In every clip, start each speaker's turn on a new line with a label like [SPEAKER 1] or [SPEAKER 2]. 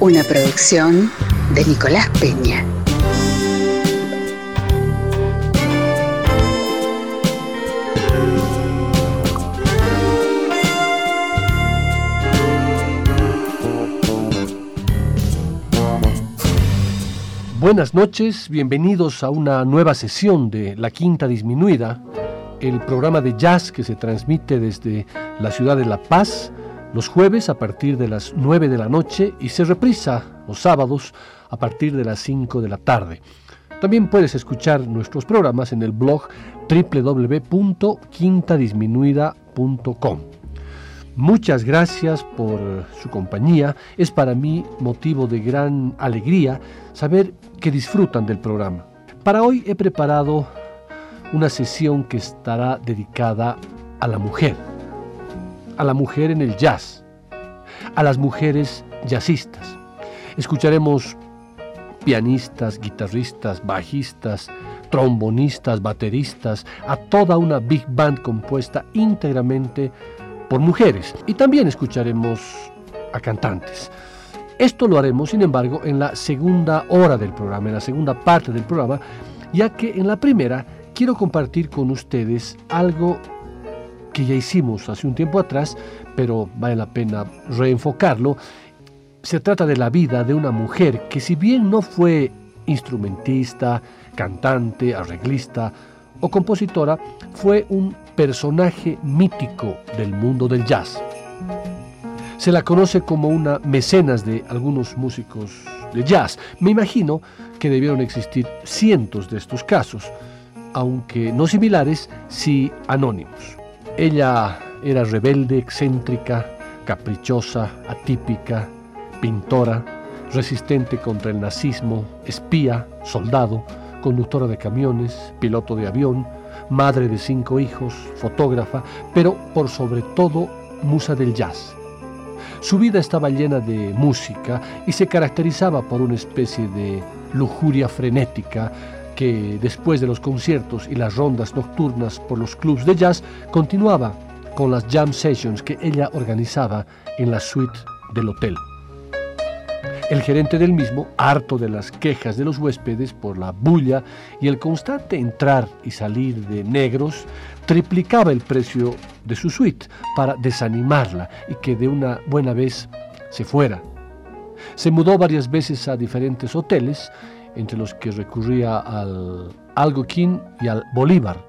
[SPEAKER 1] Una producción de Nicolás Peña.
[SPEAKER 2] Buenas noches, bienvenidos a una nueva sesión de La Quinta Disminuida, el programa de jazz que se transmite desde la ciudad de La Paz los jueves a partir de las 9 de la noche y se reprisa los sábados a partir de las 5 de la tarde. También puedes escuchar nuestros programas en el blog www.quintadisminuida.com. Muchas gracias por su compañía. Es para mí motivo de gran alegría saber que disfrutan del programa. Para hoy he preparado una sesión que estará dedicada a la mujer a la mujer en el jazz, a las mujeres jazzistas. Escucharemos pianistas, guitarristas, bajistas, trombonistas, bateristas, a toda una big band compuesta íntegramente por mujeres. Y también escucharemos a cantantes. Esto lo haremos, sin embargo, en la segunda hora del programa, en la segunda parte del programa, ya que en la primera quiero compartir con ustedes algo que ya hicimos hace un tiempo atrás, pero vale la pena reenfocarlo. Se trata de la vida de una mujer que si bien no fue instrumentista, cantante, arreglista o compositora, fue un personaje mítico del mundo del jazz. Se la conoce como una mecenas de algunos músicos de jazz. Me imagino que debieron existir cientos de estos casos, aunque no similares, sí anónimos. Ella era rebelde, excéntrica, caprichosa, atípica, pintora, resistente contra el nazismo, espía, soldado, conductora de camiones, piloto de avión, madre de cinco hijos, fotógrafa, pero por sobre todo musa del jazz. Su vida estaba llena de música y se caracterizaba por una especie de lujuria frenética que después de los conciertos y las rondas nocturnas por los clubs de jazz continuaba con las jam sessions que ella organizaba en la suite del hotel. El gerente del mismo, harto de las quejas de los huéspedes por la bulla y el constante entrar y salir de negros, triplicaba el precio de su suite para desanimarla y que de una buena vez se fuera. Se mudó varias veces a diferentes hoteles entre los que recurría al Algoquín y al Bolívar.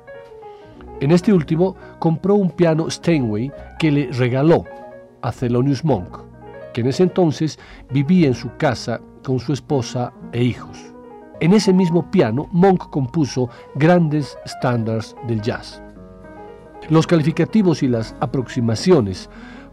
[SPEAKER 2] En este último compró un piano Steinway que le regaló a Thelonious Monk, que en ese entonces vivía en su casa con su esposa e hijos. En ese mismo piano, Monk compuso grandes estándares del jazz. Los calificativos y las aproximaciones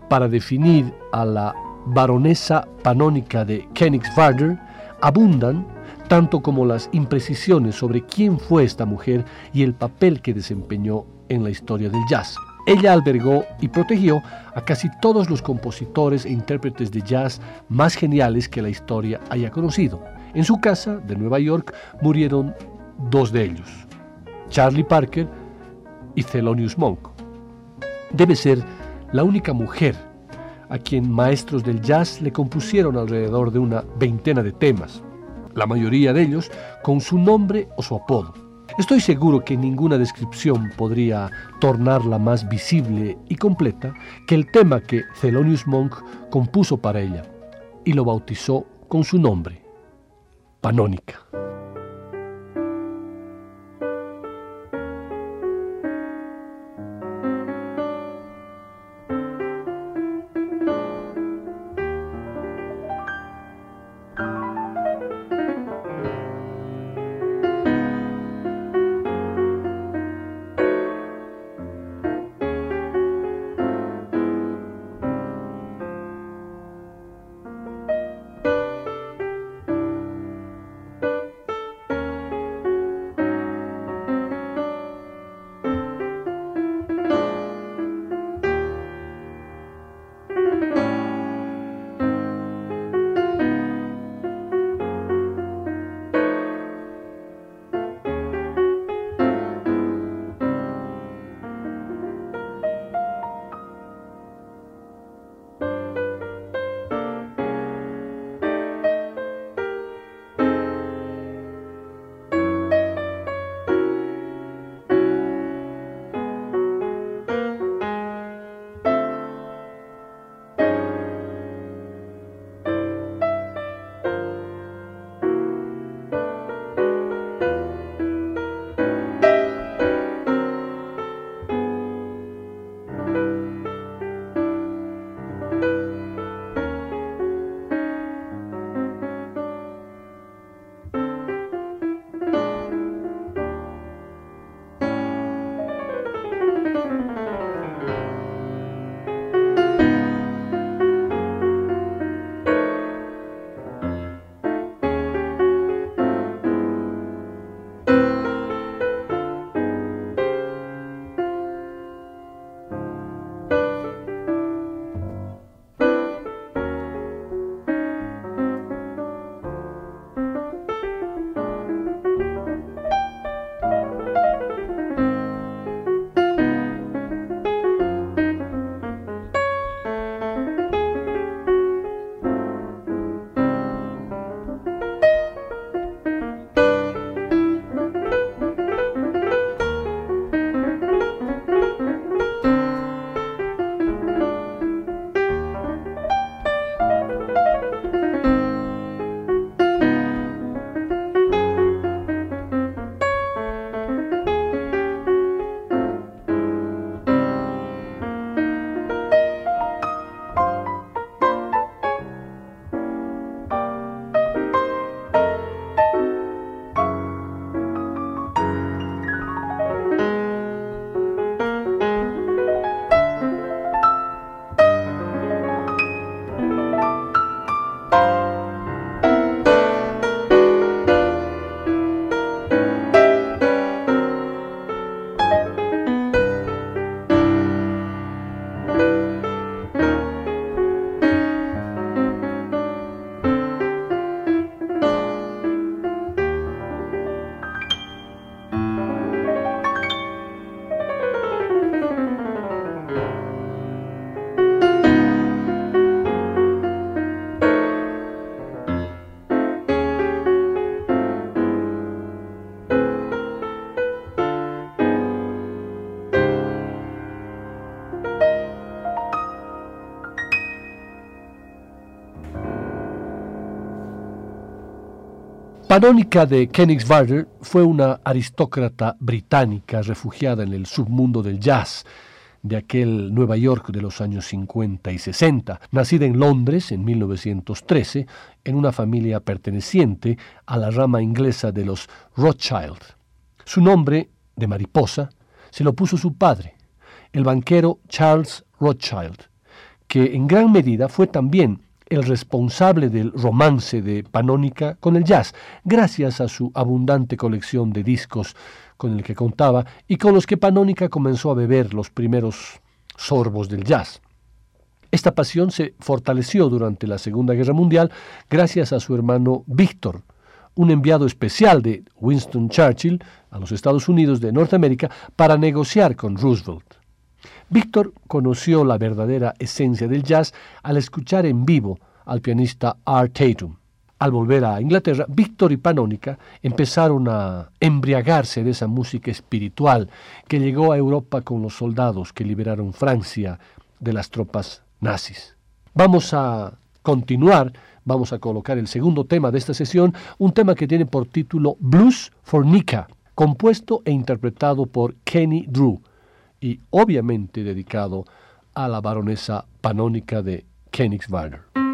[SPEAKER 2] para definir a la baronesa panónica de Königswarder abundan tanto como las imprecisiones sobre quién fue esta mujer y el papel que desempeñó en la historia del jazz. Ella albergó y protegió a casi todos los compositores e intérpretes de jazz más geniales que la historia haya conocido. En su casa de Nueva York murieron dos de ellos, Charlie Parker y Thelonious Monk. Debe ser la única mujer a quien maestros del jazz le compusieron alrededor de una veintena de temas la mayoría de ellos con su nombre o su apodo. Estoy seguro que ninguna descripción podría tornarla más visible y completa que el tema que Thelonious Monk compuso para ella y lo bautizó con su nombre, Panónica. Panónica de Königswarder fue una aristócrata británica refugiada en el submundo del jazz de aquel Nueva York de los años 50 y 60, nacida en Londres en 1913 en una familia perteneciente a la rama inglesa de los Rothschild. Su nombre, de mariposa, se lo puso su padre, el banquero Charles Rothschild, que en gran medida fue también el responsable del romance de Panónica con el jazz, gracias a su abundante colección de discos con el que contaba y con los que Panónica comenzó a beber los primeros sorbos del jazz. Esta pasión se fortaleció durante la Segunda Guerra Mundial gracias a su hermano Víctor, un enviado especial de Winston Churchill a los Estados Unidos de Norteamérica para negociar con Roosevelt. Víctor conoció la verdadera esencia del jazz al escuchar en vivo al pianista Art Tatum. Al volver a Inglaterra, Víctor y Panónica empezaron a embriagarse de esa música espiritual que llegó a Europa con los soldados que liberaron Francia de las tropas nazis. Vamos a continuar, vamos a colocar el segundo tema de esta sesión, un tema que tiene por título Blues for Nika, compuesto e interpretado por Kenny Drew y obviamente dedicado a la baronesa panónica de Königsweiler.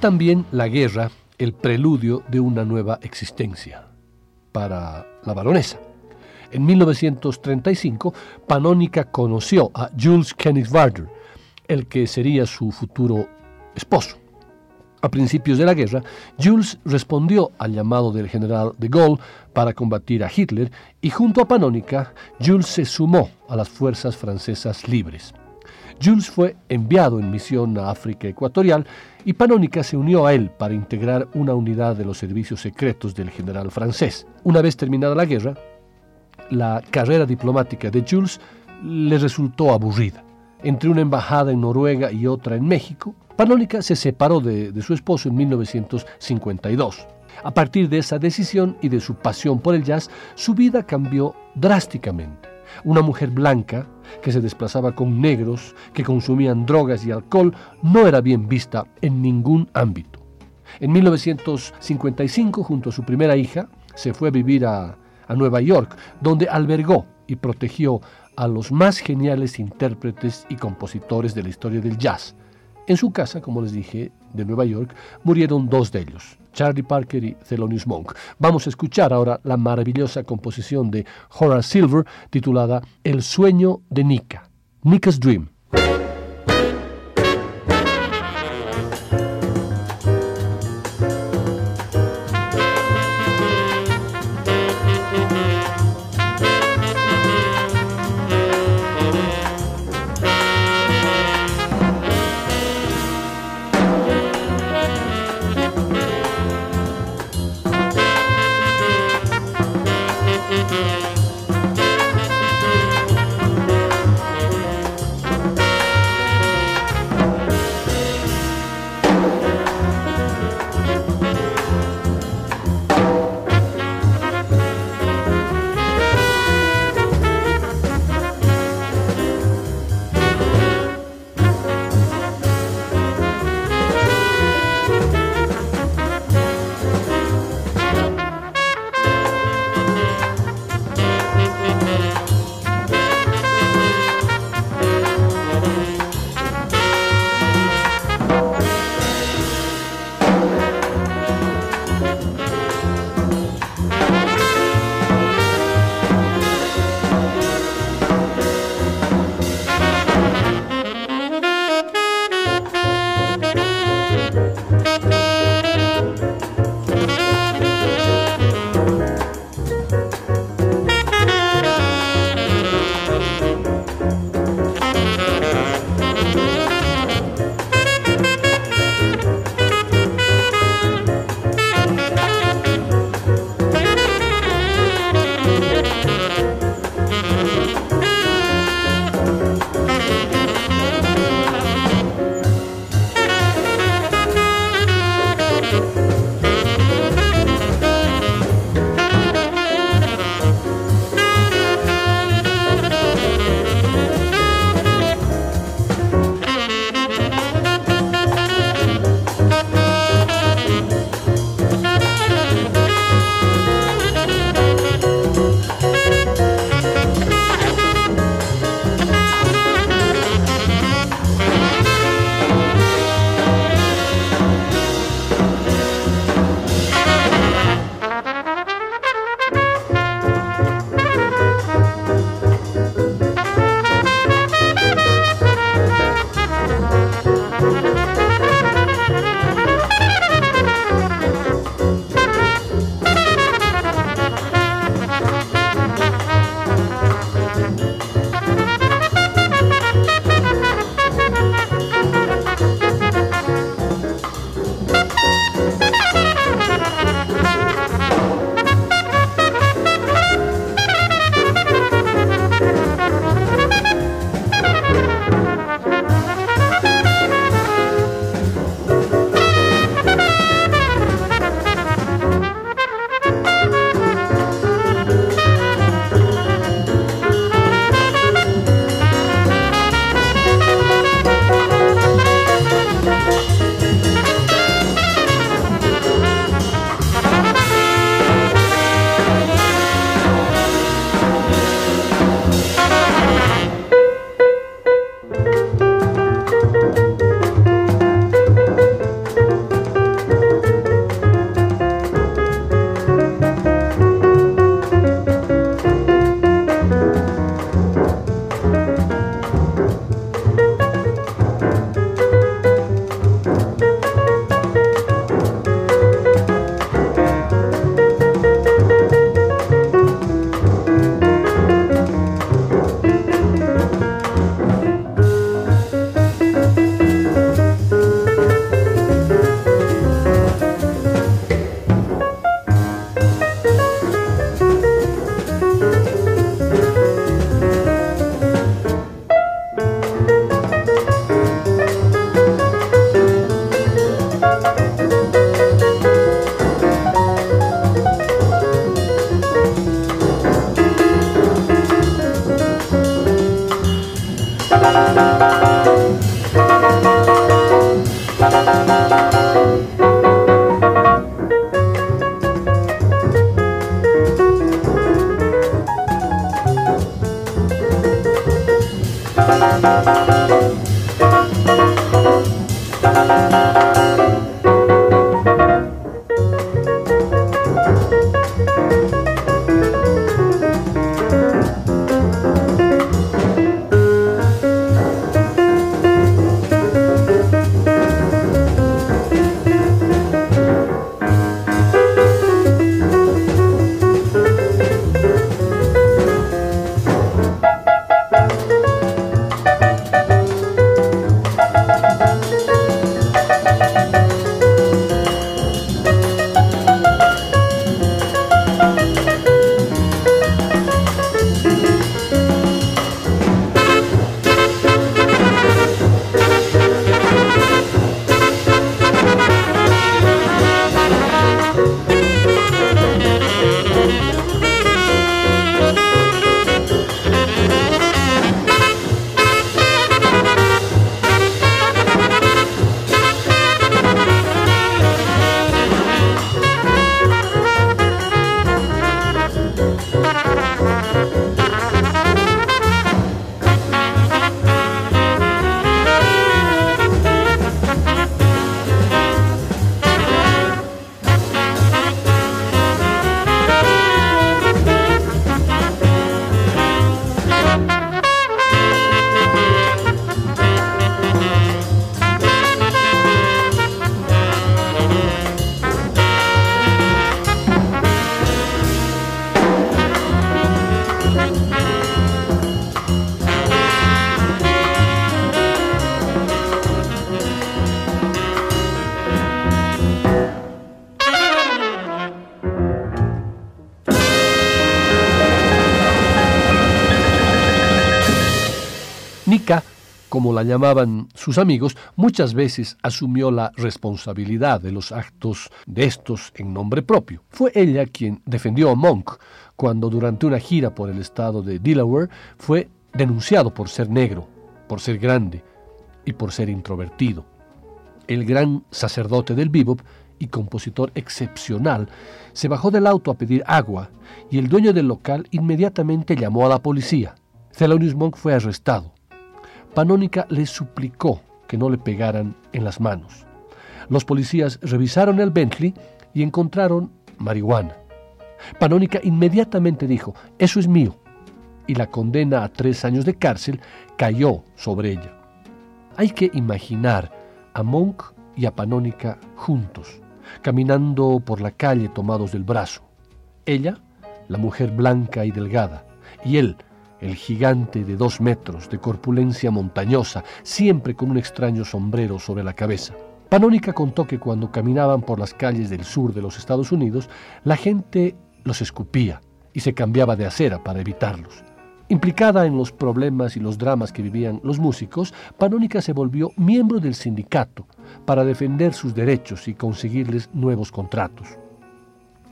[SPEAKER 2] También la guerra el preludio de una nueva existencia para la baronesa. En 1935, Panónica conoció a Jules Königswarder, el que sería su futuro esposo. A principios de la guerra, Jules respondió al llamado del general de Gaulle para combatir a Hitler y junto a Panónica, Jules se sumó a las fuerzas francesas libres. Jules fue enviado en misión a África Ecuatorial y Panónica se unió a él para integrar una unidad de los servicios secretos del general francés. Una vez terminada la guerra, la carrera diplomática de Jules le resultó aburrida. Entre una embajada en Noruega y otra en México, Panónica se separó de, su esposo en 1952. A partir de esa decisión y de su pasión por el jazz, su vida cambió drásticamente. Una mujer blanca que se desplazaba con negros que consumían drogas y alcohol no era bien vista en ningún ámbito. En 1955, junto a su primera hija, se fue a vivir a, a Nueva York, donde albergó y protegió a los más geniales intérpretes y compositores de la historia del jazz, en su casa, como les dije, de Nueva York, murieron dos de ellos, Charlie Parker y Thelonious Monk. Vamos a escuchar ahora la maravillosa composición de Horace Silver titulada El sueño de Nika, Nika's Dream. Música como la llamaban sus amigos, muchas veces asumió la responsabilidad de los actos de estos en nombre propio. Fue ella quien defendió a Monk cuando durante una gira por el estado de Delaware fue denunciado por ser negro, por ser grande y por ser introvertido. El gran sacerdote del bebop y compositor excepcional se bajó del auto a pedir agua y el dueño del local inmediatamente llamó a la policía. Thelonious Monk fue arrestado Panónica le suplicó que no le pegaran en las manos. Los policías revisaron el Bentley y encontraron marihuana. Panónica inmediatamente dijo, eso es mío, y la condena a tres años de cárcel cayó sobre ella. Hay que imaginar a Monk y a Panónica juntos, caminando por la calle tomados del brazo. Ella, la mujer blanca y delgada, y él, el gigante de dos metros, de corpulencia montañosa, siempre con un extraño sombrero sobre la cabeza. Panónica contó que cuando caminaban por las calles del sur de los Estados Unidos, la gente los escupía y se cambiaba de acera para evitarlos. Implicada en los problemas y los dramas que vivían los músicos, Panónica se volvió miembro del sindicato para defender sus derechos y conseguirles nuevos contratos.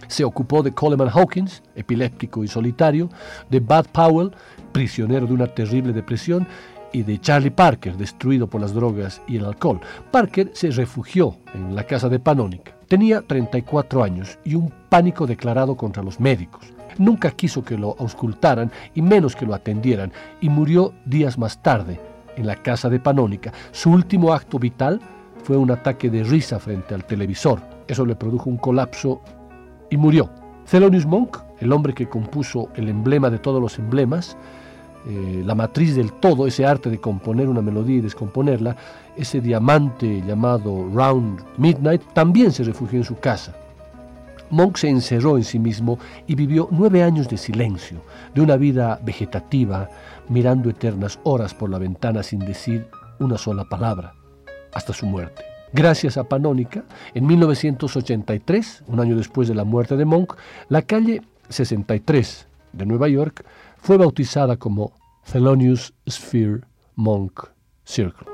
[SPEAKER 2] Se ocupó de Coleman Hawkins, epiléptico y solitario, de Bud Powell, prisionero de una terrible depresión, y de Charlie Parker, destruido por las drogas y el alcohol. Parker se refugió en la casa de Panónica. Tenía 34 años y un pánico declarado contra los médicos. Nunca quiso que lo auscultaran y menos que lo atendieran, y murió días más tarde en la casa de Panónica. Su último acto vital fue un ataque de risa frente al televisor. Eso le produjo un colapso y murió. Thelonious Monk, el hombre que compuso el emblema de todos los emblemas, eh, la matriz del todo, ese arte de componer una melodía y descomponerla, ese diamante llamado Round Midnight, también se refugió en su casa. Monk se encerró en sí mismo y vivió nueve años de silencio, de una vida vegetativa, mirando eternas horas por la ventana sin decir una sola palabra, hasta su muerte. Gracias a Panónica, en 1983, un año después de la muerte de Monk, la calle 63 de Nueva York fue bautizada como Thelonious Sphere Monk Circle.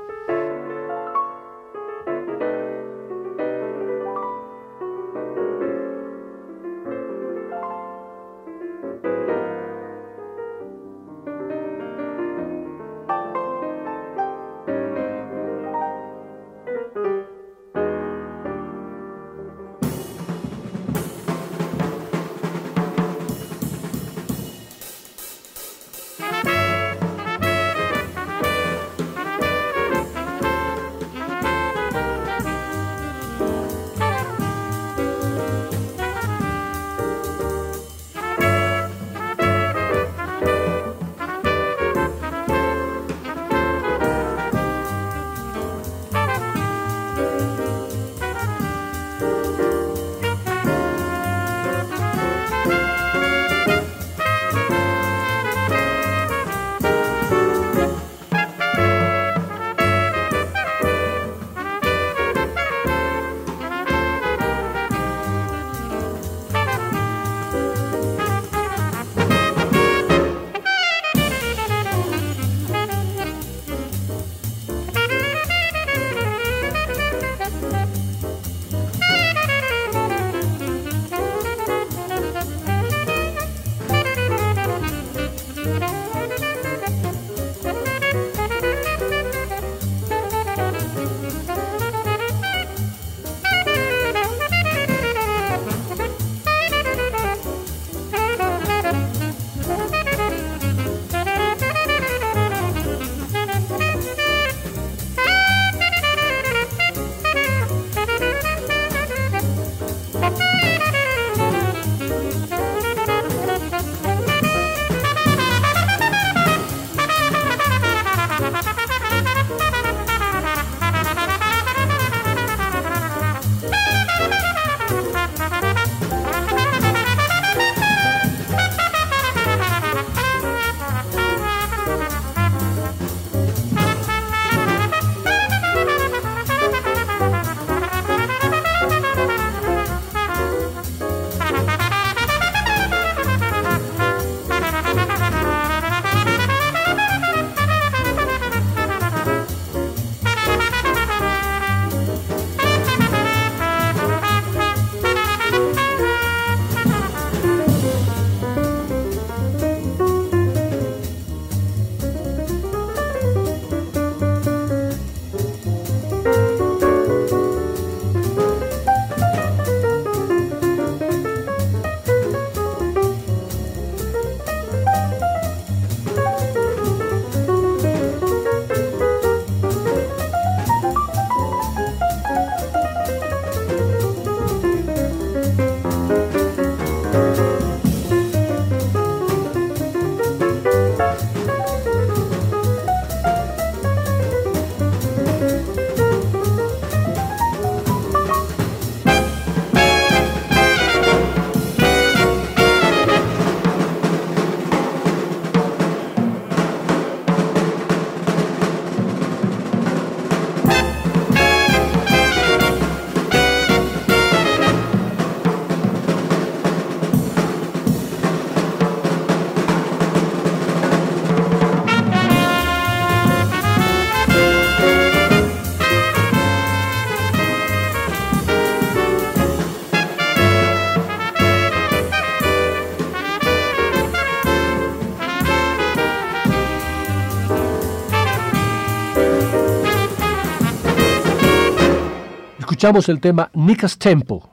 [SPEAKER 2] Escuchamos el tema Nicka's Tempo,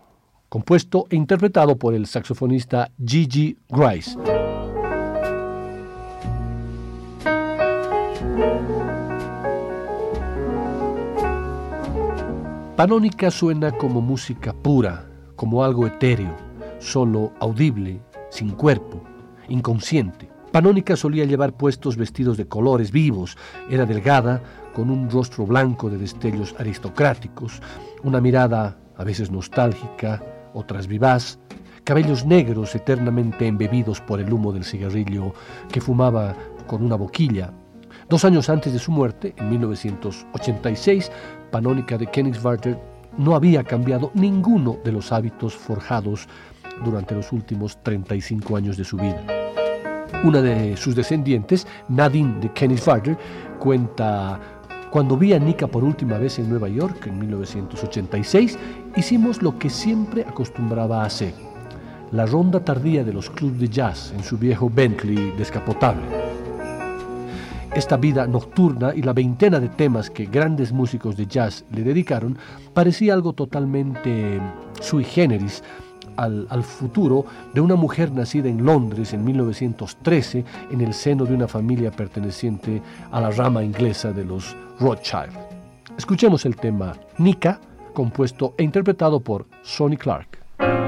[SPEAKER 2] compuesto e interpretado por el saxofonista Gigi Grice. Panónica suena como música pura, como algo etéreo, solo audible, sin cuerpo, inconsciente. Panónica solía llevar puestos vestidos de colores vivos, era delgada, con un rostro blanco de destellos aristocráticos, una mirada a veces nostálgica, otras vivaz, cabellos negros eternamente embebidos por el humo del cigarrillo que fumaba con una boquilla. Dos años antes de su muerte, en 1986, Panónica de Königswarter no había cambiado ninguno de los hábitos forjados durante los últimos 35 años de su vida. Una de sus descendientes, Nadine de Königswarter, cuenta cuando vi a Nika por última vez en Nueva York en 1986, hicimos lo que siempre acostumbraba a hacer, la ronda tardía de los clubs de jazz en su viejo Bentley descapotable. Esta vida nocturna y la veintena de temas que grandes músicos de jazz le dedicaron parecía algo totalmente sui generis al, futuro de una mujer nacida en Londres en 1913 en el seno de una familia perteneciente a la rama inglesa de los Rothschild. Escuchemos el tema Nika, compuesto e interpretado por Sonny Clark.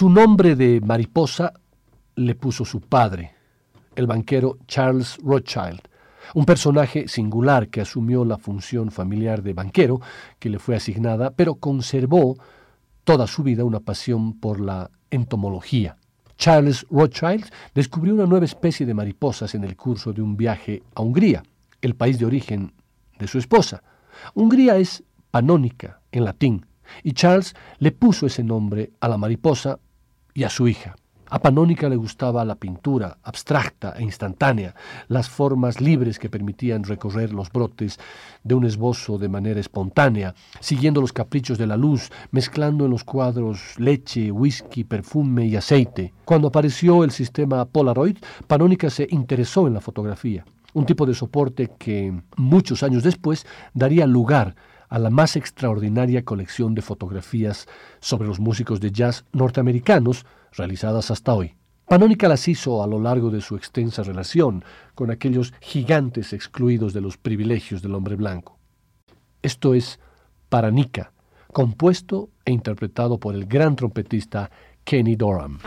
[SPEAKER 2] Su nombre de mariposa le puso su padre, el banquero Charles Rothschild, un personaje singular que asumió la función familiar de banquero que le fue asignada, pero conservó toda su vida una pasión por la entomología. Charles Rothschild descubrió una nueva especie de mariposas en el curso de un viaje a Hungría, el país de origen de su esposa. Hungría es panónica en latín, y Charles le puso ese nombre a la mariposa y a su hija. A Panónica le gustaba la pintura abstracta e instantánea, las formas libres que permitían recorrer los brotes de un esbozo de manera espontánea, siguiendo los caprichos de la luz, mezclando en los cuadros leche, whisky, perfume y aceite. Cuando apareció el sistema Polaroid, Panónica se interesó en la fotografía, un tipo de soporte que muchos años después daría lugar la más extraordinaria colección de fotografías sobre los músicos de jazz norteamericanos realizadas hasta hoy. Panónica las hizo a lo largo de su extensa relación con aquellos gigantes excluidos de los privilegios del hombre blanco. Esto es Paranica, compuesto e interpretado por el gran trompetista Kenny Dorham.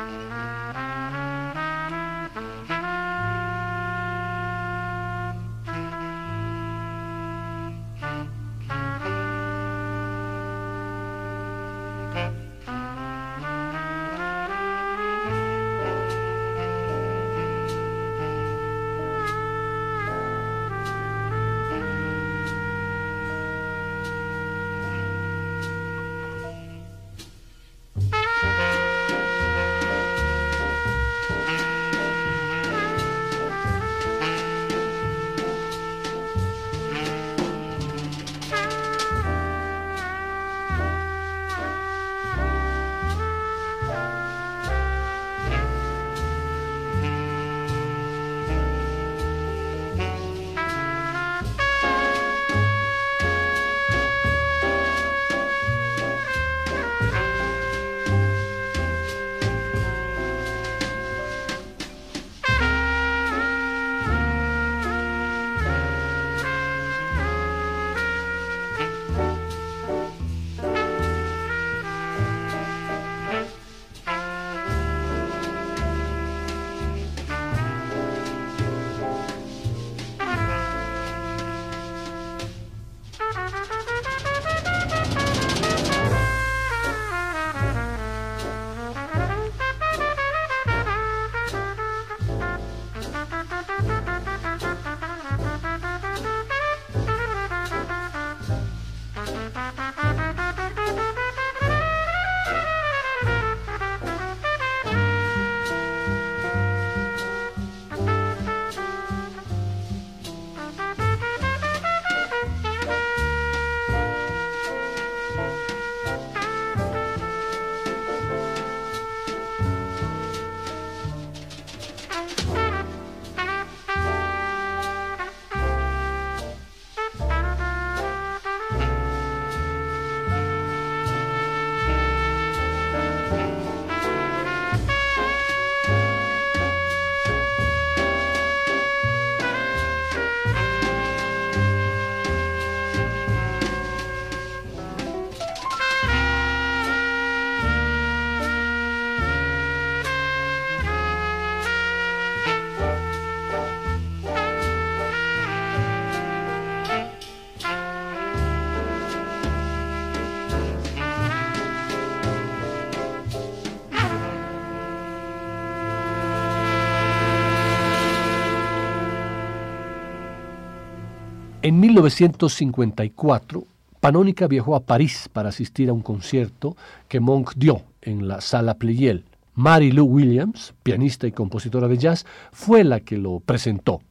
[SPEAKER 2] En 1954, Panónica viajó a París para asistir a un concierto que Monk dio en la Sala Pleyel. Mary Lou Williams, pianista y compositora de jazz, fue la que lo presentó.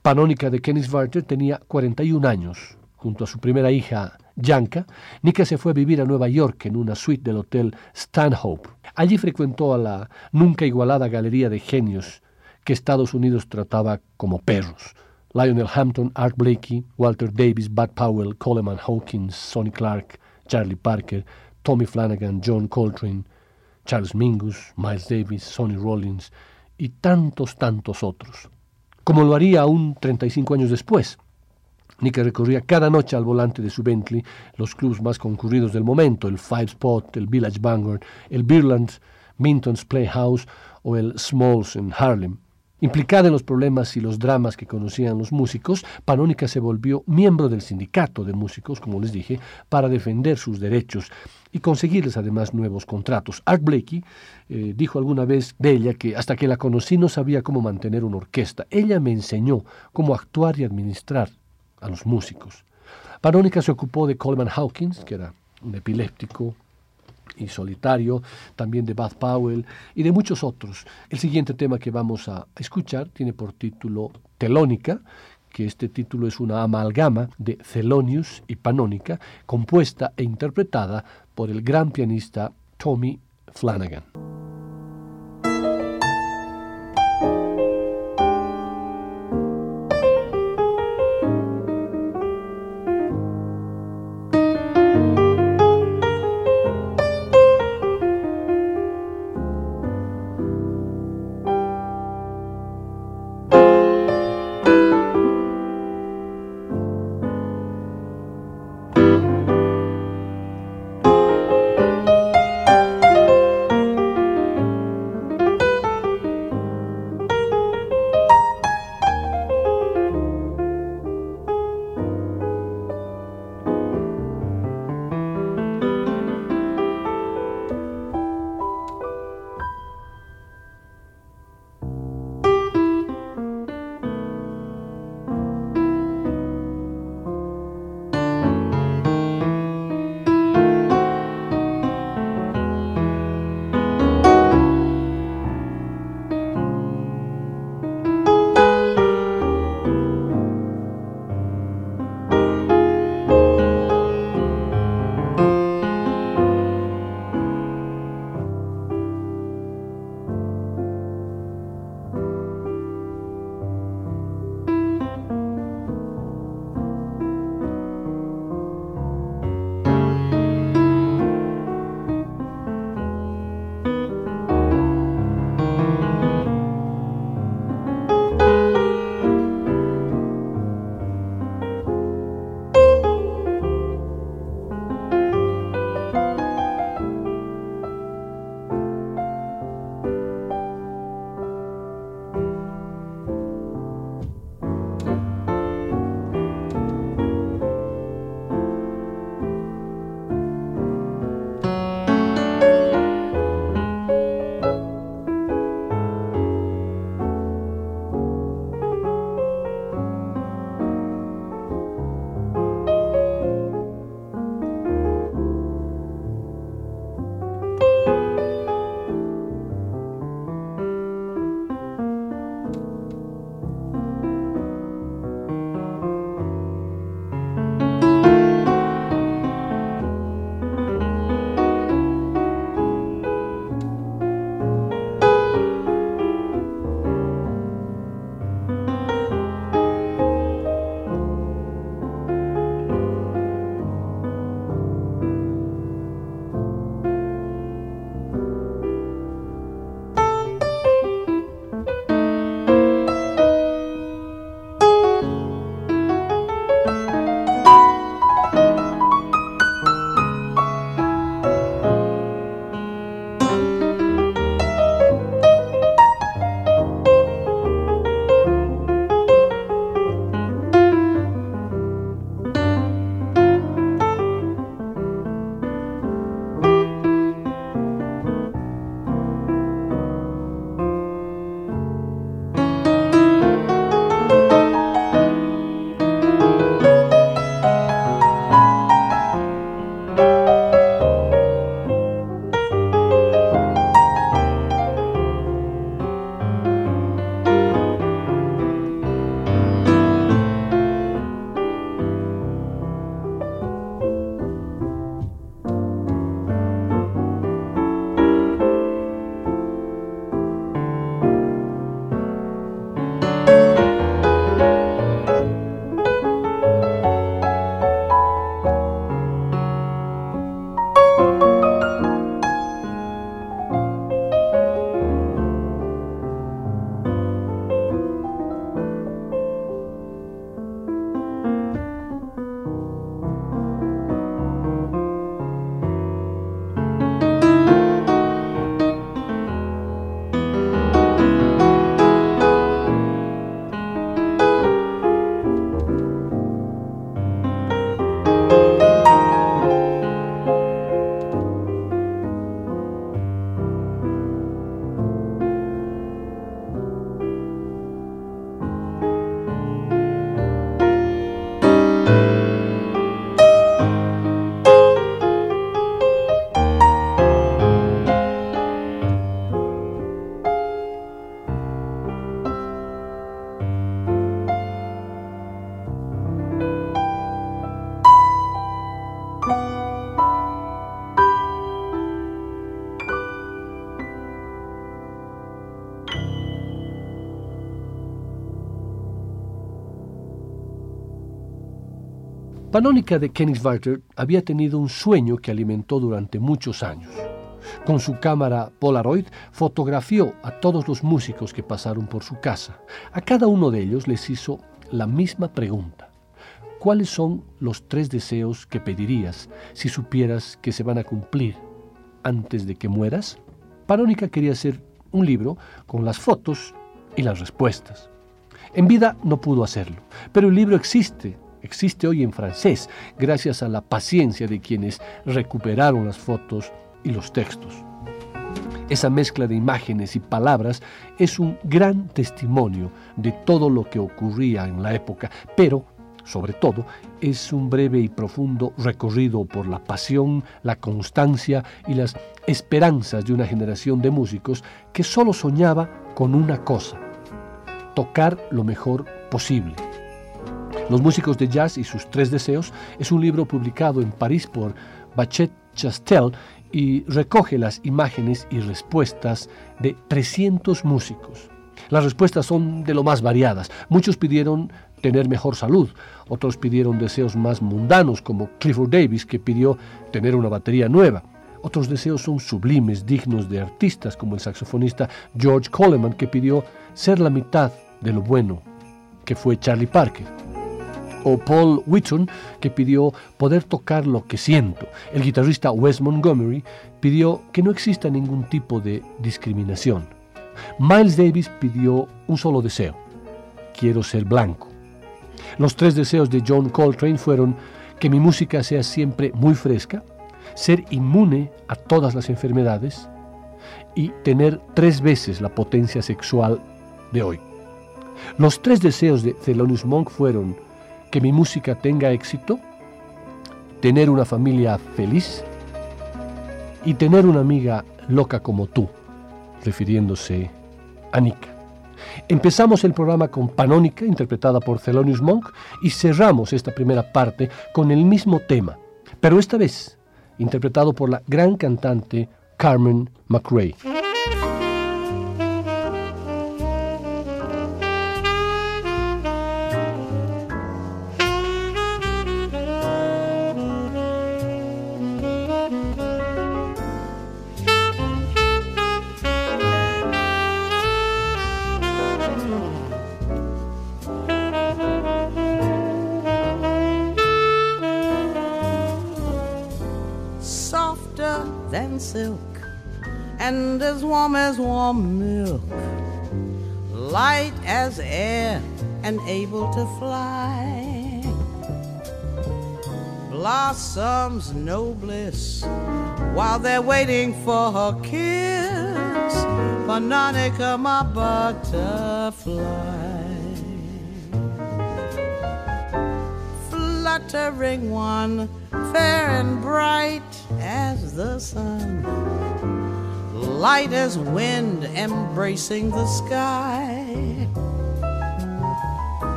[SPEAKER 2] Panónica de Warter tenía 41 años. Junto a su primera hija, Yanka, Nika se fue a vivir a Nueva York en una suite del hotel Stanhope. Allí frecuentó a la nunca igualada galería de genios que Estados Unidos trataba como perros. Lionel Hampton, Art Blakey, Walter Davis, Bud Powell, Coleman Hawkins, Sonny Clark, Charlie Parker, Tommy Flanagan, John Coltrane, Charles Mingus, Miles Davis, Sonny Rollins y tantos, tantos otros. Como lo haría aún 35 años después. Nick recorría cada noche al volante de su Bentley los clubs más concurridos del momento, el Five Spot, el Village Vanguard, el Birland Minton's Playhouse o el Smalls en Harlem. Implicada en los problemas y los dramas que conocían los músicos, Panónica se volvió miembro del sindicato de músicos, como les dije, para defender sus derechos y conseguirles además nuevos contratos. Art Blakey eh, dijo alguna vez de ella que hasta que la conocí no sabía cómo mantener una orquesta. Ella me enseñó cómo actuar y administrar a los músicos. Panónica se ocupó de Coleman Hawkins, que era un epiléptico y solitario, también de Bud Powell y de muchos otros. El siguiente tema que vamos a escuchar tiene por título Telónica, que este título es una amalgama de Thelonious y Panónica, compuesta e interpretada por el gran pianista Tommy Flanagan. Panónica de Königswarter había tenido un sueño que alimentó durante muchos años. Con su cámara Polaroid fotografió a todos los músicos que pasaron por su casa. A cada uno de ellos les hizo la misma pregunta. ¿Cuáles son los tres deseos que pedirías si supieras que se van a cumplir antes de que mueras? Panónica quería hacer un libro con las fotos y las respuestas. En vida no pudo hacerlo, pero el libro existe, existe hoy en francés, gracias a la paciencia de quienes recuperaron las fotos y los textos. Esa mezcla de imágenes y palabras es un gran testimonio de todo lo que ocurría en la época, pero sobre todo, es un breve y profundo recorrido por la pasión, la constancia y las esperanzas de una generación de músicos que solo soñaba con una cosa, tocar lo mejor posible. Los músicos de jazz y sus tres deseos es un libro publicado en París por Bachet Chastel y recoge las imágenes y respuestas de 300 músicos. Las respuestas son de lo más variadas. Muchos pidieron tener mejor salud, otros pidieron deseos más mundanos, como Clifford Davis, que pidió tener una batería nueva. Otros deseos son sublimes, dignos de artistas, como el saxofonista George Coleman, que pidió ser la mitad de lo bueno, que fue Charlie Parker. O Paul Whitson, que pidió poder tocar lo que siento. El guitarrista Wes Montgomery pidió que no exista ningún tipo de discriminación. Miles Davis pidió un solo deseo. Quiero ser blanco. Los tres deseos de John Coltrane fueron que mi música sea siempre muy fresca, ser inmune a todas las enfermedades y tener tres veces la potencia sexual de hoy. Los tres deseos de Thelonious Monk fueron que mi música tenga éxito, tener una familia feliz y tener una amiga loca como tú, refiriéndose a Nika. Empezamos el programa con Panónica, interpretada por Thelonious Monk, y cerramos esta primera parte con el mismo tema, pero esta vez interpretado por la gran cantante Carmen McRae.
[SPEAKER 3] Warm as warm milk, light as air and able to fly. Blossoms no bliss while they're waiting for her kiss. Bononica, my butterfly. Fluttering one, fair and bright as the sun light as wind embracing the sky.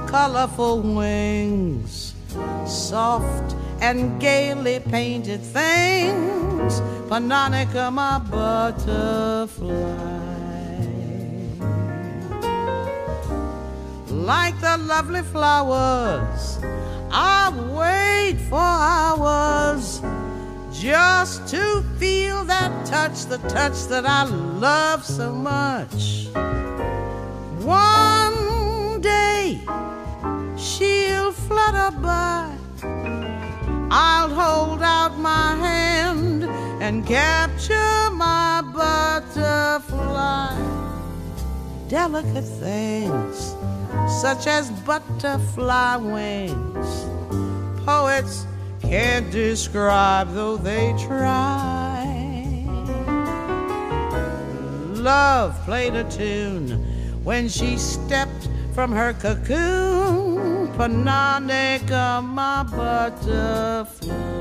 [SPEAKER 3] Colorful wings, soft and gaily painted things. Panonica, my butterfly. Like the lovely flowers, I wait for hours just to feel that touch, the touch that I love so much. One day she'll flutter by. I'll hold out my hand and capture my butterfly. Delicate things such as butterfly wings. Poets can't describe, though they try. Love played a tune when she stepped from her cocoon. Pananica, my butterfly.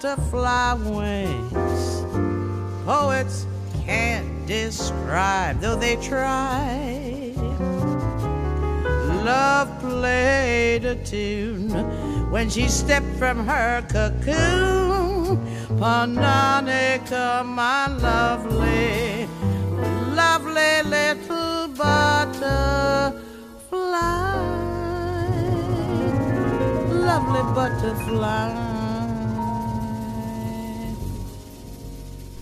[SPEAKER 3] Butterfly wings. Poets can't describe, though they try love played a tune when she stepped from her cocoon. Pananica, my lovely, lovely little butterfly, lovely butterfly.